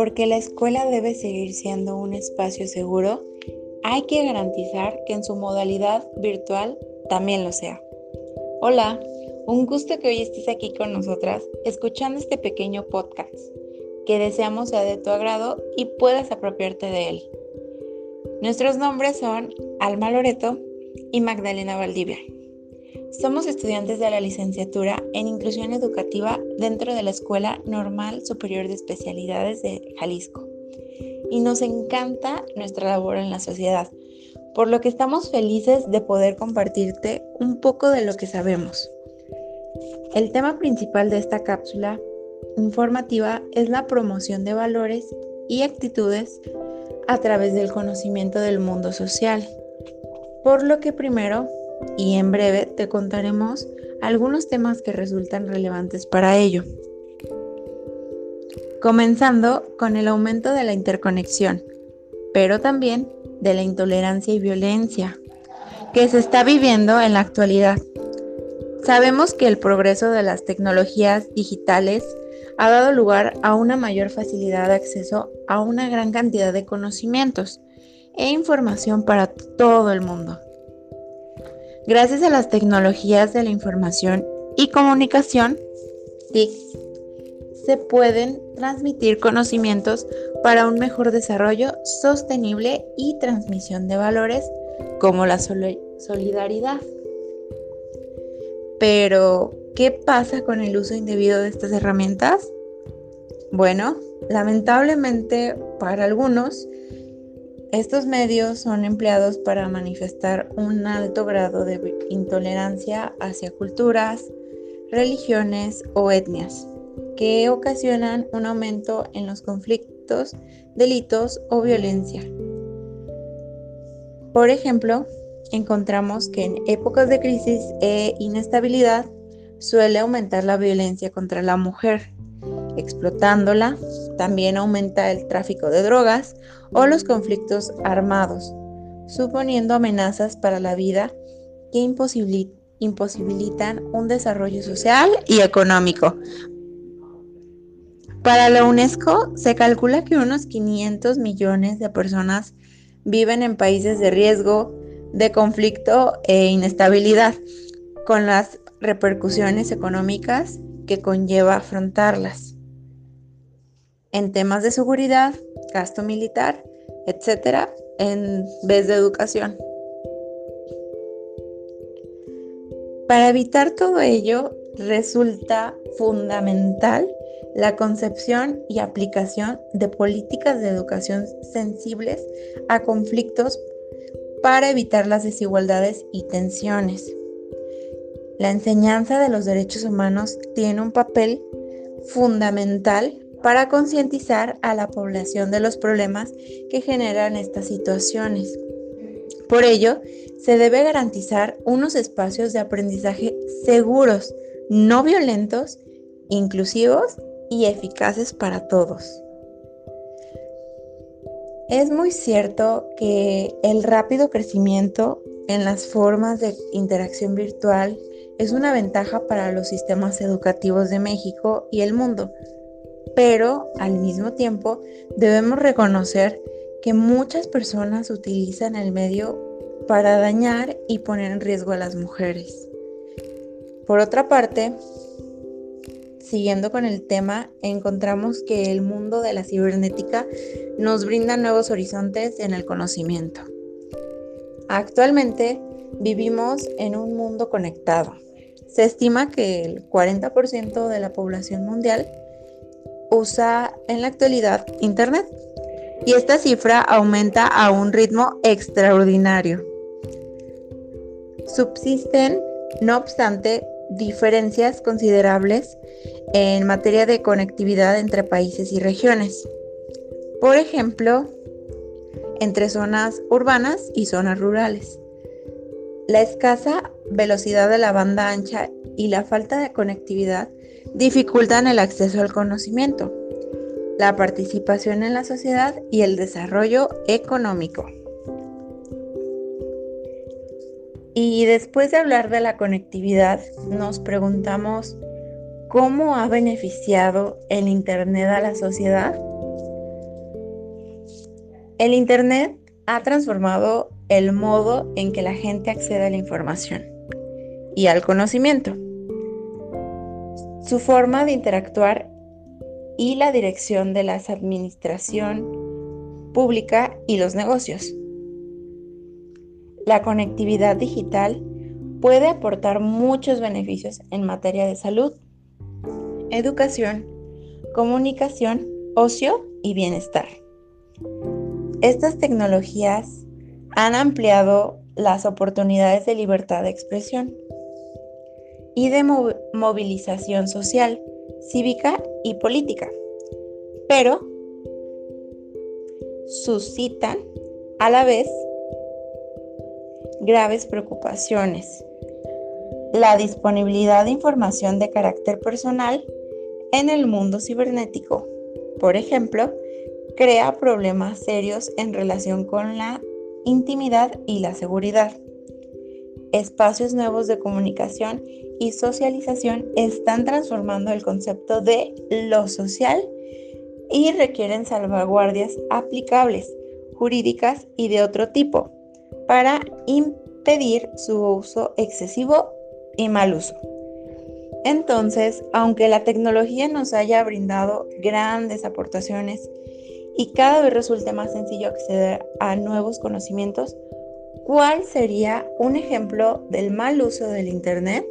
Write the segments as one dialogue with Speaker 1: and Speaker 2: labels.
Speaker 1: porque la escuela debe seguir siendo un espacio seguro, hay que garantizar que en su modalidad virtual también lo sea. Hola, un gusto que hoy estés aquí con nosotras escuchando este pequeño podcast que deseamos sea de tu agrado y puedas apropiarte de él. Nuestros nombres son Alma Loreto y Magdalena Valdivia. Somos estudiantes de la licenciatura en Inclusión Educativa dentro de la Escuela Normal Superior de Especialidades de Jalisco. Y nos encanta nuestra labor en la sociedad, por lo que estamos felices de poder compartirte un poco de lo que sabemos. El tema principal de esta cápsula informativa es la promoción de valores y actitudes a través del conocimiento del mundo social. Por lo que primero y en breve te contaremos algunos temas que resultan relevantes para ello. Comenzando con el aumento de la interconexión, pero también de la intolerancia y violencia que se está viviendo en la actualidad. Sabemos que el progreso de las tecnologías digitales ha dado lugar a una mayor facilidad de acceso a una gran cantidad de conocimientos e información para todo el mundo. Gracias a las tecnologías de la información y comunicación, TIC, se pueden transmitir conocimientos para un mejor desarrollo sostenible y transmisión de valores como la solidaridad. Pero, ¿qué pasa con el uso indebido de estas herramientas? Bueno, lamentablemente para algunos, estos medios son empleados para manifestar un alto grado de intolerancia hacia culturas, religiones o etnias, que ocasionan un aumento en los conflictos, delitos o violencia. Por ejemplo, encontramos que en épocas de crisis e inestabilidad suele aumentar la violencia contra la mujer, explotándola, también aumenta el tráfico de drogas o los conflictos armados, suponiendo amenazas para la vida que imposibilitan un desarrollo social y económico. Para la UNESCO se calcula que unos 500 millones de personas viven en países de riesgo, de conflicto e inestabilidad, con las repercusiones económicas que conlleva afrontarlas en temas de seguridad, gasto militar, etcétera, en vez de educación. Para evitar todo ello, resulta fundamental la concepción y aplicación de políticas de educación sensibles a conflictos para evitar las desigualdades y tensiones. La enseñanza de los derechos humanos tiene un papel fundamental para concientizar a la población de los problemas que generan estas situaciones. Por ello, se debe garantizar unos espacios de aprendizaje seguros, no violentos, inclusivos y eficaces para todos. Es muy cierto que el rápido crecimiento en las formas de interacción virtual es una ventaja para los sistemas educativos de México y el mundo, pero al mismo tiempo debemos reconocer que muchas personas utilizan el medio para dañar y poner en riesgo a las mujeres. Por otra parte, siguiendo con el tema, encontramos que el mundo de la cibernética nos brinda nuevos horizontes en el conocimiento. Actualmente vivimos en un mundo conectado. Se estima que el 40% de la población mundial usa en la actualidad Internet y esta cifra aumenta a un ritmo extraordinario. Subsisten, no obstante, diferencias considerables en materia de conectividad entre países y regiones. Por ejemplo, entre zonas urbanas y zonas rurales. La escasa velocidad de la banda ancha y la falta de conectividad dificultan el acceso al conocimiento, la participación en la sociedad y el desarrollo económico. Y después de hablar de la conectividad, nos preguntamos, ¿cómo ha beneficiado el Internet a la sociedad? El Internet ha transformado el modo en que la gente accede a la información y al conocimiento, su forma de interactuar y la dirección de la administración pública y los negocios. La conectividad digital puede aportar muchos beneficios en materia de salud, educación, comunicación, ocio y bienestar. Estas tecnologías han ampliado las oportunidades de libertad de expresión y de movilización social, cívica y política, pero suscitan a la vez graves preocupaciones. La disponibilidad de información de carácter personal en el mundo cibernético, por ejemplo, crea problemas serios en relación con la intimidad y la seguridad. Espacios nuevos de comunicación y socialización están transformando el concepto de lo social y requieren salvaguardias aplicables, jurídicas y de otro tipo para impedir su uso excesivo y mal uso. Entonces, aunque la tecnología nos haya brindado grandes aportaciones y cada vez resulte más sencillo acceder a nuevos conocimientos, ¿cuál sería un ejemplo del mal uso del Internet?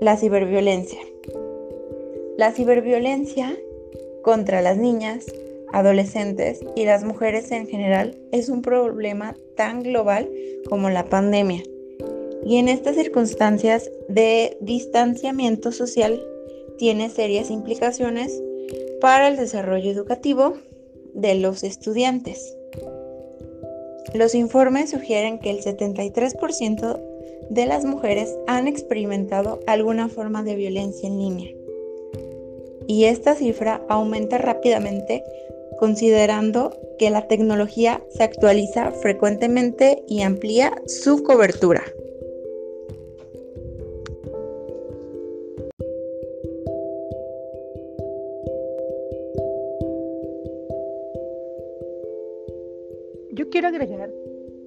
Speaker 1: La ciberviolencia. La ciberviolencia contra las niñas, adolescentes y las mujeres en general es un problema tan global como la pandemia. Y en estas circunstancias de distanciamiento social tiene serias implicaciones para el desarrollo educativo de los estudiantes. Los informes sugieren que el 73% de las mujeres han experimentado alguna forma de violencia en línea. Y esta cifra aumenta rápidamente considerando que la tecnología se actualiza frecuentemente y amplía su cobertura.
Speaker 2: Quiero agregar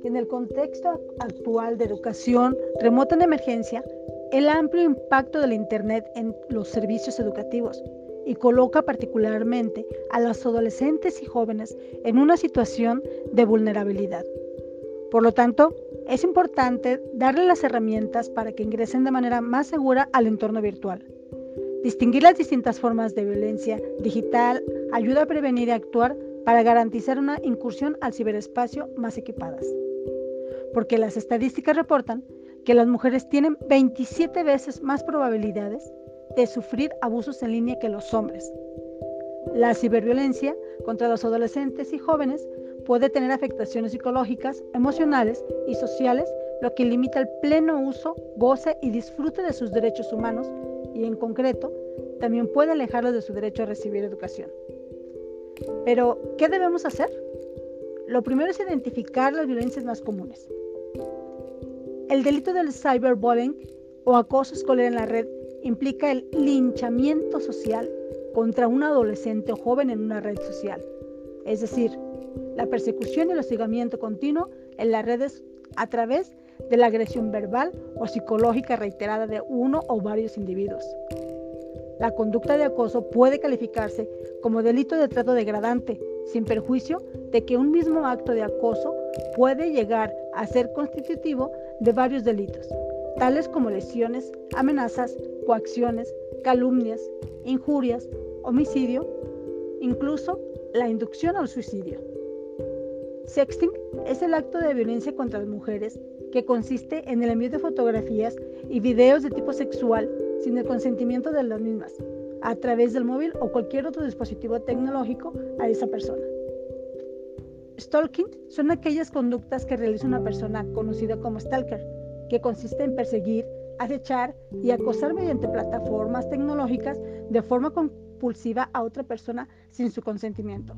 Speaker 2: que en el contexto actual de educación remota en emergencia, el amplio impacto del Internet en los servicios educativos y coloca particularmente a los adolescentes y jóvenes en una situación de vulnerabilidad. Por lo tanto, es importante darle las herramientas para que ingresen de manera más segura al entorno virtual. Distinguir las distintas formas de violencia digital ayuda a prevenir y actuar para garantizar una incursión al ciberespacio más equipadas. Porque las estadísticas reportan que las mujeres tienen 27 veces más probabilidades de sufrir abusos en línea que los hombres. La ciberviolencia contra los adolescentes y jóvenes puede tener afectaciones psicológicas, emocionales y sociales, lo que limita el pleno uso, goce y disfrute de sus derechos humanos y en concreto también puede alejarlos de su derecho a recibir educación. Pero, ¿qué debemos hacer? Lo primero es identificar las violencias más comunes. El delito del cyberbullying o acoso escolar en la red implica el linchamiento social contra un adolescente o joven en una red social. Es decir, la persecución y el hostigamiento continuo en las redes a través de la agresión verbal o psicológica reiterada de uno o varios individuos. La conducta de acoso puede calificarse como delito de trato degradante, sin perjuicio de que un mismo acto de acoso puede llegar a ser constitutivo de varios delitos, tales como lesiones, amenazas, coacciones, calumnias, injurias, homicidio, incluso la inducción al suicidio. Sexting es el acto de violencia contra las mujeres que consiste en el envío de fotografías y videos de tipo sexual sin el consentimiento de las mismas, a través del móvil o cualquier otro dispositivo tecnológico a esa persona. Stalking son aquellas conductas que realiza una persona conocida como stalker, que consiste en perseguir, acechar y acosar mediante plataformas tecnológicas de forma compulsiva a otra persona sin su consentimiento.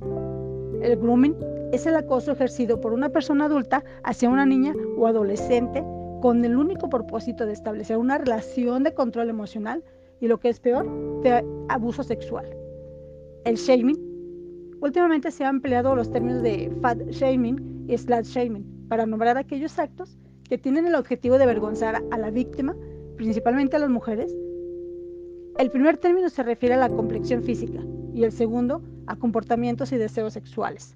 Speaker 2: El grooming es el acoso ejercido por una persona adulta hacia una niña o adolescente con el único propósito de establecer una relación de control emocional y lo que es peor, de abuso sexual. El shaming Últimamente se han empleado los términos de fat shaming y slut shaming para nombrar aquellos actos que tienen el objetivo de avergonzar a la víctima, principalmente a las mujeres. El primer término se refiere a la complexión física y el segundo a comportamientos y deseos sexuales.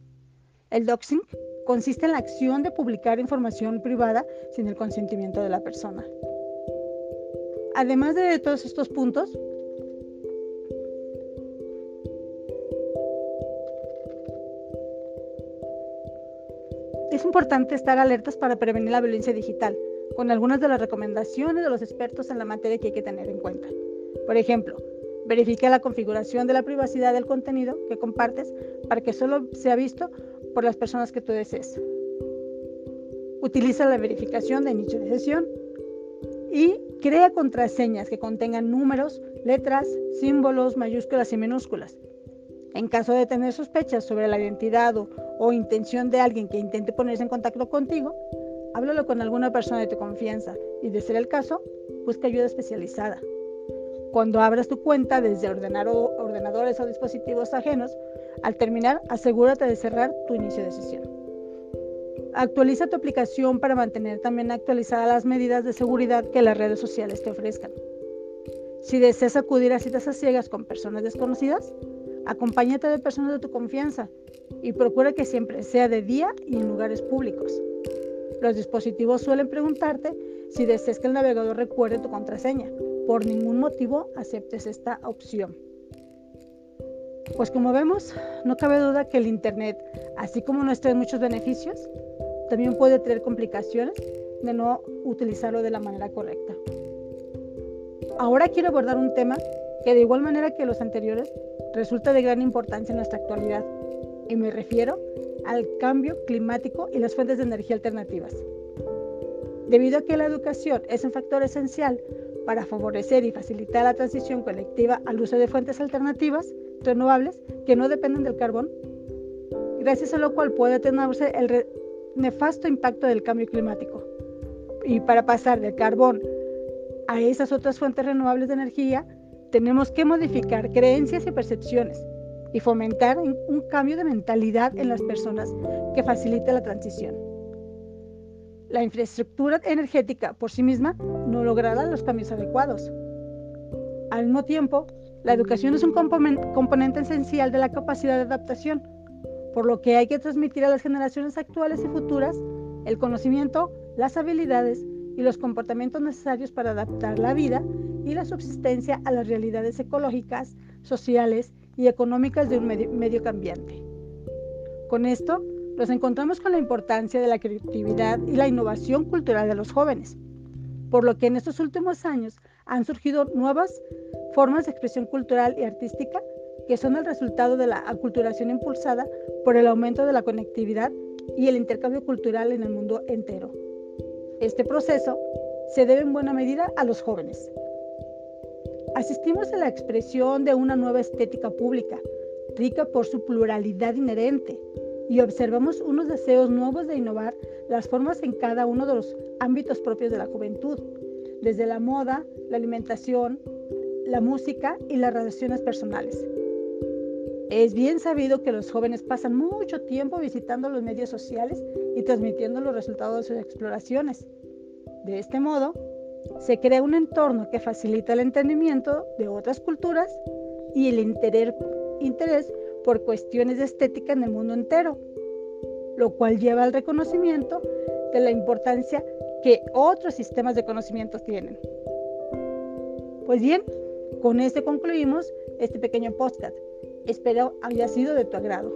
Speaker 2: El doxing consiste en la acción de publicar información privada sin el consentimiento de la persona. Además de todos estos puntos, Es importante estar alertas para prevenir la violencia digital, con algunas de las recomendaciones de los expertos en la materia que hay que tener en cuenta. Por ejemplo, verifica la configuración de la privacidad del contenido que compartes para que solo sea visto por las personas que tú desees. Utiliza la verificación de inicio de sesión y crea contraseñas que contengan números, letras, símbolos, mayúsculas y minúsculas. En caso de tener sospechas sobre la identidad o, o intención de alguien que intente ponerse en contacto contigo, háblalo con alguna persona de tu confianza y, de ser el caso, busca ayuda especializada. Cuando abras tu cuenta desde ordenadores o dispositivos ajenos, al terminar, asegúrate de cerrar tu inicio de sesión. Actualiza tu aplicación para mantener también actualizadas las medidas de seguridad que las redes sociales te ofrezcan. Si deseas acudir a citas a ciegas con personas desconocidas, acompáñate de personas de tu confianza y procura que siempre sea de día y en lugares públicos. Los dispositivos suelen preguntarte si deseas que el navegador recuerde tu contraseña. Por ningún motivo aceptes esta opción. Pues como vemos, no cabe duda que el Internet, así como nos trae muchos beneficios, también puede traer complicaciones de no utilizarlo de la manera correcta. Ahora quiero abordar un tema que de igual manera que los anteriores resulta de gran importancia en nuestra actualidad, y me refiero al cambio climático y las fuentes de energía alternativas. Debido a que la educación es un factor esencial para favorecer y facilitar la transición colectiva al uso de fuentes alternativas renovables que no dependen del carbón, gracias a lo cual puede atenuarse el nefasto impacto del cambio climático. Y para pasar del carbón a esas otras fuentes renovables de energía, tenemos que modificar creencias y percepciones y fomentar un cambio de mentalidad en las personas que facilite la transición. La infraestructura energética por sí misma no logrará los cambios adecuados. Al mismo tiempo, la educación es un componente esencial de la capacidad de adaptación, por lo que hay que transmitir a las generaciones actuales y futuras el conocimiento, las habilidades y los comportamientos necesarios para adaptar la vida y la subsistencia a las realidades ecológicas, sociales y económicas de un medio, cambiante. Con esto, nos encontramos con la importancia de la creatividad y la innovación cultural de los jóvenes, por lo que en estos últimos años han surgido nuevas formas de expresión cultural y artística que son el resultado de la aculturación impulsada por el aumento de la conectividad y el intercambio cultural en el mundo entero. Este proceso se debe en buena medida a los jóvenes, Asistimos a la expresión de una nueva estética pública, rica por su pluralidad inherente, y observamos unos deseos nuevos de innovar las formas en cada uno de los ámbitos propios de la juventud, desde la moda, la alimentación, la música y las relaciones personales. Es bien sabido que los jóvenes pasan mucho tiempo visitando los medios sociales y transmitiendo los resultados de sus exploraciones. De este modo, se crea un entorno que facilita el entendimiento de otras culturas y el interés por cuestiones de estética en el mundo entero, lo cual lleva al reconocimiento de la importancia que otros sistemas de conocimiento tienen. Pues bien, con este concluimos este pequeño podcast. Espero haya sido de tu agrado.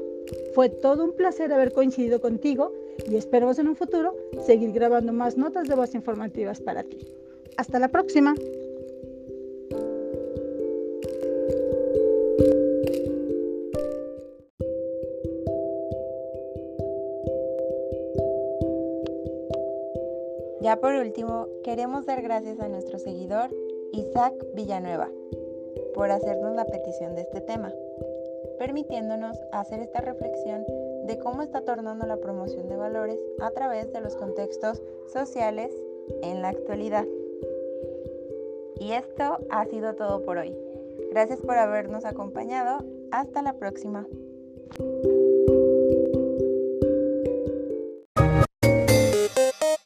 Speaker 2: Fue todo un placer haber coincidido contigo y esperamos en un futuro seguir grabando más notas de voz informativas para ti. Hasta la próxima.
Speaker 1: Ya por último, queremos dar gracias a nuestro seguidor Isaac Villanueva por hacernos la petición de este tema, permitiéndonos hacer esta reflexión de cómo está tornando la promoción de valores a través de los contextos sociales en la actualidad. Y esto ha sido todo por hoy. Gracias por habernos acompañado. Hasta la próxima.